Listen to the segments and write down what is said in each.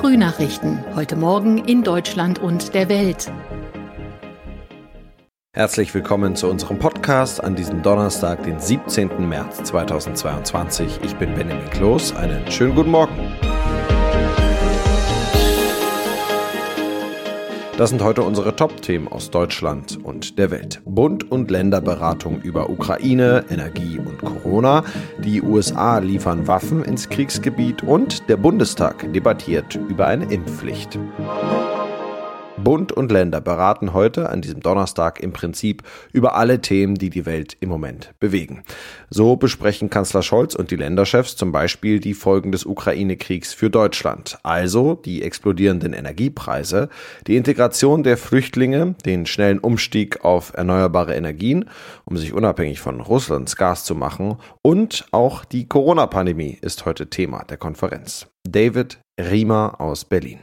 Frühnachrichten. Heute Morgen in Deutschland und der Welt. Herzlich willkommen zu unserem Podcast an diesem Donnerstag, den 17. März 2022. Ich bin Benjamin Kloß. Einen schönen guten Morgen. Das sind heute unsere Top-Themen aus Deutschland und der Welt. Bund- und Länderberatung über Ukraine, Energie und Corona. Die USA liefern Waffen ins Kriegsgebiet und der Bundestag debattiert über eine Impfpflicht. Bund und Länder beraten heute an diesem Donnerstag im Prinzip über alle Themen, die die Welt im Moment bewegen. So besprechen Kanzler Scholz und die Länderchefs zum Beispiel die Folgen des Ukraine-Kriegs für Deutschland, also die explodierenden Energiepreise, die Integration der Flüchtlinge, den schnellen Umstieg auf erneuerbare Energien, um sich unabhängig von Russlands Gas zu machen und auch die Corona-Pandemie ist heute Thema der Konferenz. David Riemer aus Berlin.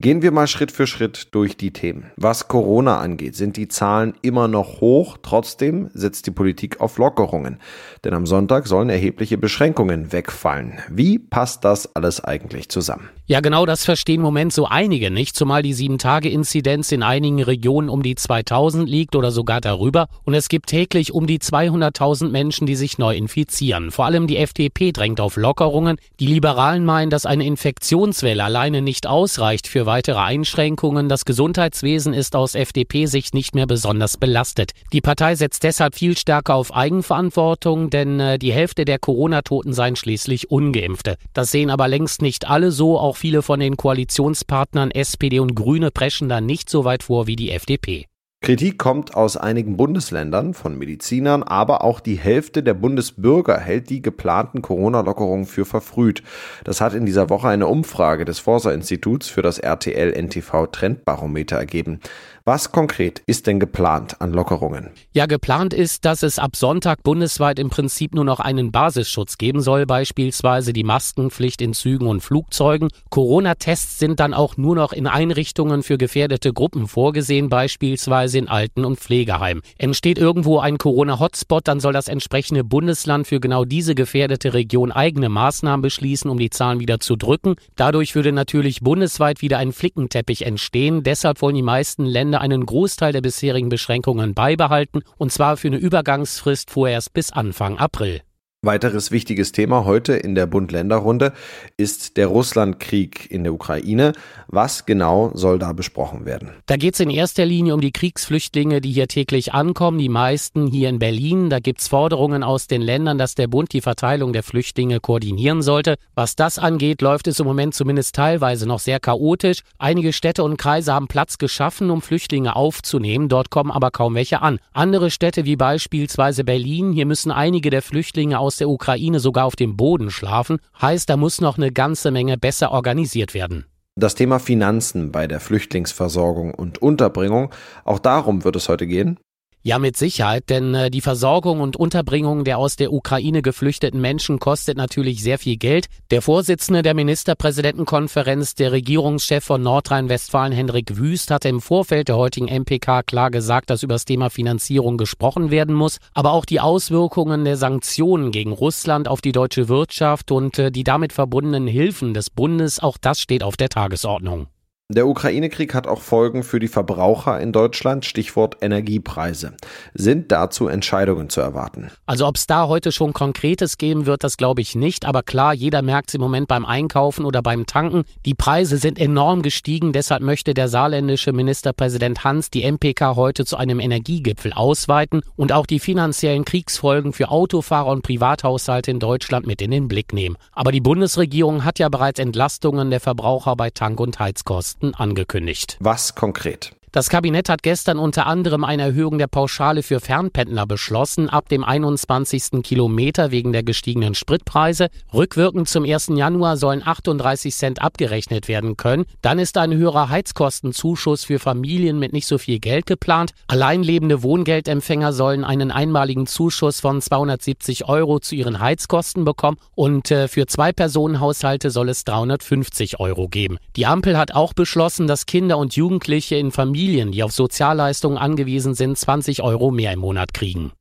Gehen wir mal Schritt für Schritt durch die Themen. Was Corona angeht, sind die Zahlen immer noch hoch. Trotzdem setzt die Politik auf Lockerungen. Denn am Sonntag sollen erhebliche Beschränkungen wegfallen. Wie passt das alles eigentlich zusammen? Ja, genau das verstehen im Moment so einige nicht, zumal die 7-Tage-Inzidenz in einigen Regionen um die 2000 liegt oder sogar darüber. Und es gibt täglich um die 200.000 Menschen, die sich neu infizieren. Vor allem die FDP drängt auf Lockerungen. Die Liberalen meinen, dass eine Infektionswelle alleine nicht ausreicht für weitere Einschränkungen. Das Gesundheitswesen ist aus FDP-Sicht nicht mehr besonders belastet. Die Partei setzt deshalb viel stärker auf Eigenverantwortung, denn äh, die Hälfte der Corona-Toten seien schließlich ungeimpfte. Das sehen aber längst nicht alle so. Auch viele von den Koalitionspartnern SPD und Grüne preschen da nicht so weit vor wie die FDP. Kritik kommt aus einigen Bundesländern von Medizinern, aber auch die Hälfte der Bundesbürger hält die geplanten Corona-Lockerungen für verfrüht. Das hat in dieser Woche eine Umfrage des Forsa-Instituts für das RTL-NTV Trendbarometer ergeben. Was konkret ist denn geplant an Lockerungen? Ja, geplant ist, dass es ab Sonntag bundesweit im Prinzip nur noch einen Basisschutz geben soll, beispielsweise die Maskenpflicht in Zügen und Flugzeugen. Corona-Tests sind dann auch nur noch in Einrichtungen für gefährdete Gruppen vorgesehen, beispielsweise in Alten- und Pflegeheimen. Entsteht irgendwo ein Corona-Hotspot, dann soll das entsprechende Bundesland für genau diese gefährdete Region eigene Maßnahmen beschließen, um die Zahlen wieder zu drücken. Dadurch würde natürlich bundesweit wieder ein Flickenteppich entstehen. Deshalb wollen die meisten Länder einen Großteil der bisherigen Beschränkungen beibehalten, und zwar für eine Übergangsfrist vorerst bis Anfang April. Weiteres wichtiges Thema heute in der Bund-Länder-Runde ist der Russlandkrieg in der Ukraine. Was genau soll da besprochen werden? Da geht es in erster Linie um die Kriegsflüchtlinge, die hier täglich ankommen, die meisten hier in Berlin. Da gibt es Forderungen aus den Ländern, dass der Bund die Verteilung der Flüchtlinge koordinieren sollte. Was das angeht, läuft es im Moment zumindest teilweise noch sehr chaotisch. Einige Städte und Kreise haben Platz geschaffen, um Flüchtlinge aufzunehmen. Dort kommen aber kaum welche an. Andere Städte wie beispielsweise Berlin, hier müssen einige der Flüchtlinge aus der Ukraine sogar auf dem Boden schlafen, heißt, da muss noch eine ganze Menge besser organisiert werden. Das Thema Finanzen bei der Flüchtlingsversorgung und Unterbringung, auch darum wird es heute gehen. Ja, mit Sicherheit, denn äh, die Versorgung und Unterbringung der aus der Ukraine geflüchteten Menschen kostet natürlich sehr viel Geld. Der Vorsitzende der Ministerpräsidentenkonferenz, der Regierungschef von Nordrhein-Westfalen, Hendrik Wüst, hatte im Vorfeld der heutigen MPK klar gesagt, dass über das Thema Finanzierung gesprochen werden muss, aber auch die Auswirkungen der Sanktionen gegen Russland auf die deutsche Wirtschaft und äh, die damit verbundenen Hilfen des Bundes, auch das steht auf der Tagesordnung. Der Ukraine-Krieg hat auch Folgen für die Verbraucher in Deutschland, Stichwort Energiepreise. Sind dazu Entscheidungen zu erwarten? Also ob es da heute schon Konkretes geben wird, das glaube ich nicht. Aber klar, jeder merkt es im Moment beim Einkaufen oder beim Tanken. Die Preise sind enorm gestiegen. Deshalb möchte der saarländische Ministerpräsident Hans die MPK heute zu einem Energiegipfel ausweiten und auch die finanziellen Kriegsfolgen für Autofahrer und Privathaushalte in Deutschland mit in den Blick nehmen. Aber die Bundesregierung hat ja bereits Entlastungen der Verbraucher bei Tank- und Heizkosten angekündigt. Was konkret? Das Kabinett hat gestern unter anderem eine Erhöhung der Pauschale für Fernpendler beschlossen, ab dem 21. Kilometer wegen der gestiegenen Spritpreise. Rückwirkend zum 1. Januar sollen 38 Cent abgerechnet werden können. Dann ist ein höherer Heizkostenzuschuss für Familien mit nicht so viel Geld geplant. Alleinlebende Wohngeldempfänger sollen einen einmaligen Zuschuss von 270 Euro zu ihren Heizkosten bekommen und äh, für Zwei-Personen-Haushalte soll es 350 Euro geben. Die Ampel hat auch beschlossen, dass Kinder und Jugendliche in Familien Familien, die auf Sozialleistungen angewiesen sind, 20 Euro mehr im Monat kriegen.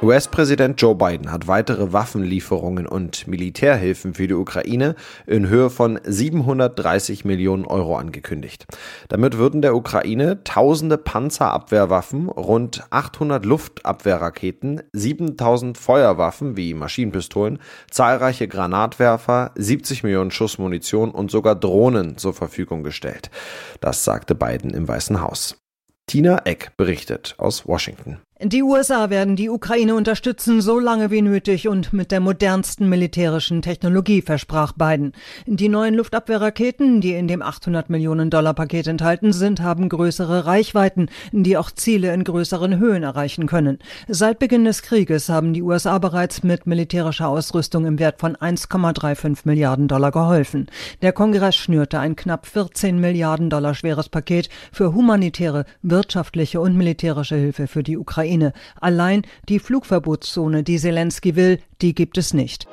US-Präsident Joe Biden hat weitere Waffenlieferungen und Militärhilfen für die Ukraine in Höhe von 730 Millionen Euro angekündigt. Damit würden der Ukraine tausende Panzerabwehrwaffen, rund 800 Luftabwehrraketen, 7000 Feuerwaffen wie Maschinenpistolen, zahlreiche Granatwerfer, 70 Millionen Schuss Munition und sogar Drohnen zur Verfügung gestellt. Das sagte Biden im Weißen Haus. Tina Eck berichtet aus Washington. Die USA werden die Ukraine unterstützen, so lange wie nötig und mit der modernsten militärischen Technologie, versprach Biden. Die neuen Luftabwehrraketen, die in dem 800 Millionen Dollar Paket enthalten sind, haben größere Reichweiten, die auch Ziele in größeren Höhen erreichen können. Seit Beginn des Krieges haben die USA bereits mit militärischer Ausrüstung im Wert von 1,35 Milliarden Dollar geholfen. Der Kongress schnürte ein knapp 14 Milliarden Dollar schweres Paket für humanitäre, wirtschaftliche und militärische Hilfe für die Ukraine Ukraine. Allein die Flugverbotszone, die Zelensky will, die gibt es nicht.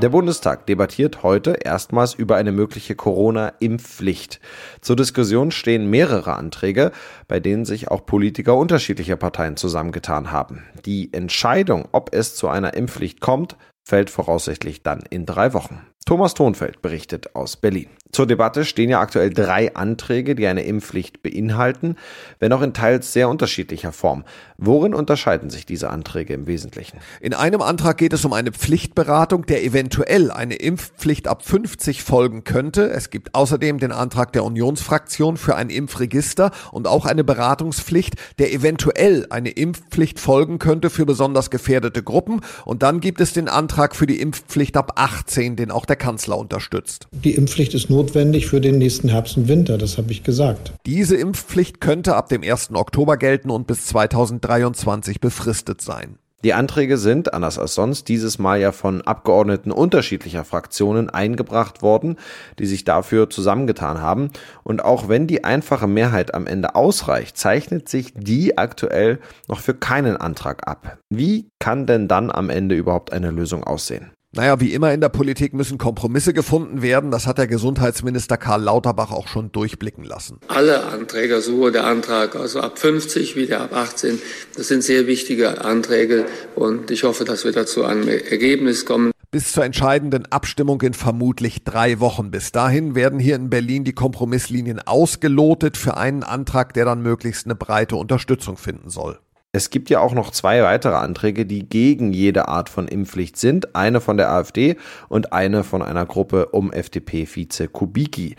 Der Bundestag debattiert heute erstmals über eine mögliche Corona-Impfpflicht. Zur Diskussion stehen mehrere Anträge, bei denen sich auch Politiker unterschiedlicher Parteien zusammengetan haben. Die Entscheidung, ob es zu einer Impfpflicht kommt, fällt voraussichtlich dann in drei Wochen. Thomas Thonfeld berichtet aus Berlin. Zur Debatte stehen ja aktuell drei Anträge, die eine Impfpflicht beinhalten, wenn auch in teils sehr unterschiedlicher Form. Worin unterscheiden sich diese Anträge im Wesentlichen? In einem Antrag geht es um eine Pflichtberatung, der eventuell eine Impfpflicht ab 50 folgen könnte. Es gibt außerdem den Antrag der Unionsfraktion für ein Impfregister und auch eine Beratungspflicht, der eventuell eine Impfpflicht folgen könnte für besonders gefährdete Gruppen. Und dann gibt es den Antrag für die Impfpflicht ab 18, den auch der Kanzler unterstützt. Die Impfpflicht ist notwendig für den nächsten Herbst und Winter, das habe ich gesagt. Diese Impfpflicht könnte ab dem 1. Oktober gelten und bis 2023 befristet sein. Die Anträge sind, anders als sonst, dieses Mal ja von Abgeordneten unterschiedlicher Fraktionen eingebracht worden, die sich dafür zusammengetan haben. Und auch wenn die einfache Mehrheit am Ende ausreicht, zeichnet sich die aktuell noch für keinen Antrag ab. Wie kann denn dann am Ende überhaupt eine Lösung aussehen? Naja, wie immer in der Politik müssen Kompromisse gefunden werden. Das hat der Gesundheitsminister Karl Lauterbach auch schon durchblicken lassen. Alle Anträge, sowohl der Antrag also ab 50 wie der ab 18, das sind sehr wichtige Anträge und ich hoffe, dass wir dazu ein Ergebnis kommen. Bis zur entscheidenden Abstimmung in vermutlich drei Wochen. Bis dahin werden hier in Berlin die Kompromisslinien ausgelotet für einen Antrag, der dann möglichst eine breite Unterstützung finden soll. Es gibt ja auch noch zwei weitere Anträge, die gegen jede Art von Impfpflicht sind. Eine von der AfD und eine von einer Gruppe um FDP-Vize Kubicki.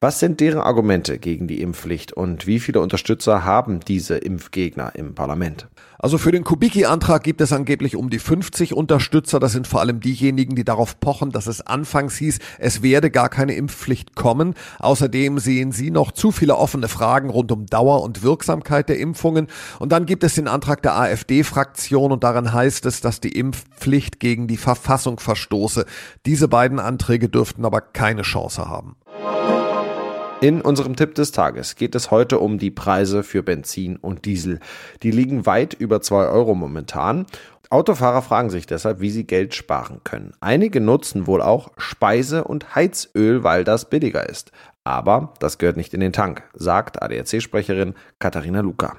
Was sind deren Argumente gegen die Impfpflicht und wie viele Unterstützer haben diese Impfgegner im Parlament? Also für den Kubicki-Antrag gibt es angeblich um die 50 Unterstützer. Das sind vor allem diejenigen, die darauf pochen, dass es anfangs hieß, es werde gar keine Impfpflicht kommen. Außerdem sehen sie noch zu viele offene Fragen rund um Dauer und Wirksamkeit der Impfungen. Und dann gibt es den Antrag der AfD-Fraktion und darin heißt es, dass die Impfpflicht gegen die Verfassung verstoße. Diese beiden Anträge dürften aber keine Chance haben. In unserem Tipp des Tages geht es heute um die Preise für Benzin und Diesel. Die liegen weit über zwei Euro momentan. Autofahrer fragen sich deshalb, wie sie Geld sparen können. Einige nutzen wohl auch Speise- und Heizöl, weil das billiger ist. Aber das gehört nicht in den Tank, sagt ADAC-Sprecherin Katharina Luca.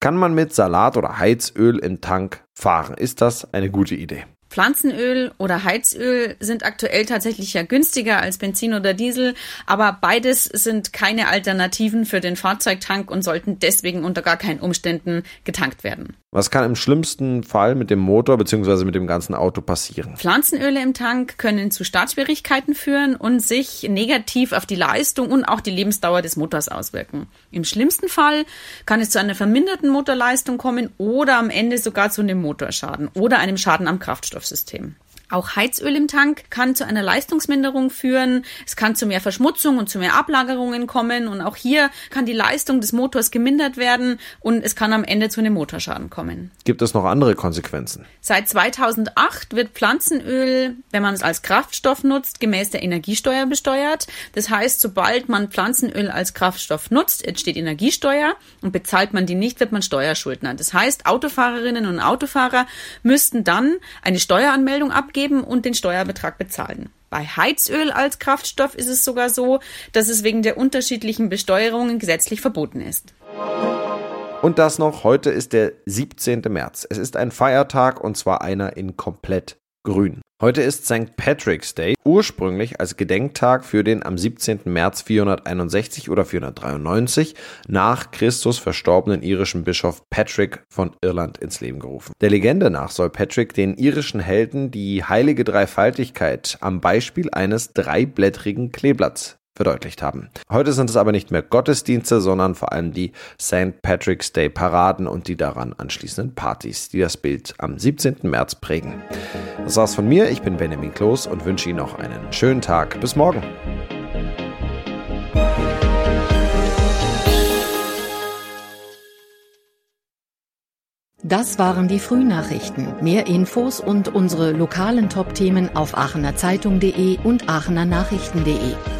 Kann man mit Salat oder Heizöl im Tank fahren? Ist das eine gute Idee? Pflanzenöl oder Heizöl sind aktuell tatsächlich ja günstiger als Benzin oder Diesel, aber beides sind keine Alternativen für den Fahrzeugtank und sollten deswegen unter gar keinen Umständen getankt werden. Was kann im schlimmsten Fall mit dem Motor bzw. mit dem ganzen Auto passieren? Pflanzenöle im Tank können zu Startschwierigkeiten führen und sich negativ auf die Leistung und auch die Lebensdauer des Motors auswirken. Im schlimmsten Fall kann es zu einer verminderten Motorleistung kommen oder am Ende sogar zu einem Motorschaden oder einem Schaden am Kraftstoffsystem. Auch Heizöl im Tank kann zu einer Leistungsminderung führen. Es kann zu mehr Verschmutzung und zu mehr Ablagerungen kommen. Und auch hier kann die Leistung des Motors gemindert werden und es kann am Ende zu einem Motorschaden kommen. Gibt es noch andere Konsequenzen? Seit 2008 wird Pflanzenöl, wenn man es als Kraftstoff nutzt, gemäß der Energiesteuer besteuert. Das heißt, sobald man Pflanzenöl als Kraftstoff nutzt, entsteht Energiesteuer und bezahlt man die nicht, wird man Steuerschuldner. Das heißt, Autofahrerinnen und Autofahrer müssten dann eine Steueranmeldung abgeben abgeben und den Steuerbetrag bezahlen. Bei Heizöl als Kraftstoff ist es sogar so, dass es wegen der unterschiedlichen Besteuerungen gesetzlich verboten ist. Und das noch, heute ist der 17. März. Es ist ein Feiertag und zwar einer in komplett grün. Heute ist St. Patrick's Day, ursprünglich als Gedenktag für den am 17. März 461 oder 493 nach Christus verstorbenen irischen Bischof Patrick von Irland ins Leben gerufen. Der Legende nach soll Patrick den irischen Helden die heilige Dreifaltigkeit am Beispiel eines dreiblättrigen Kleeblatts verdeutlicht haben. Heute sind es aber nicht mehr Gottesdienste, sondern vor allem die St. Patrick's Day Paraden und die daran anschließenden Partys, die das Bild am 17. März prägen. Das war's von mir. Ich bin Benjamin Kloß und wünsche Ihnen noch einen schönen Tag. Bis morgen. Das waren die Frühnachrichten. Mehr Infos und unsere lokalen Top-Themen auf aachenerzeitung.de und aachenernachrichten.de.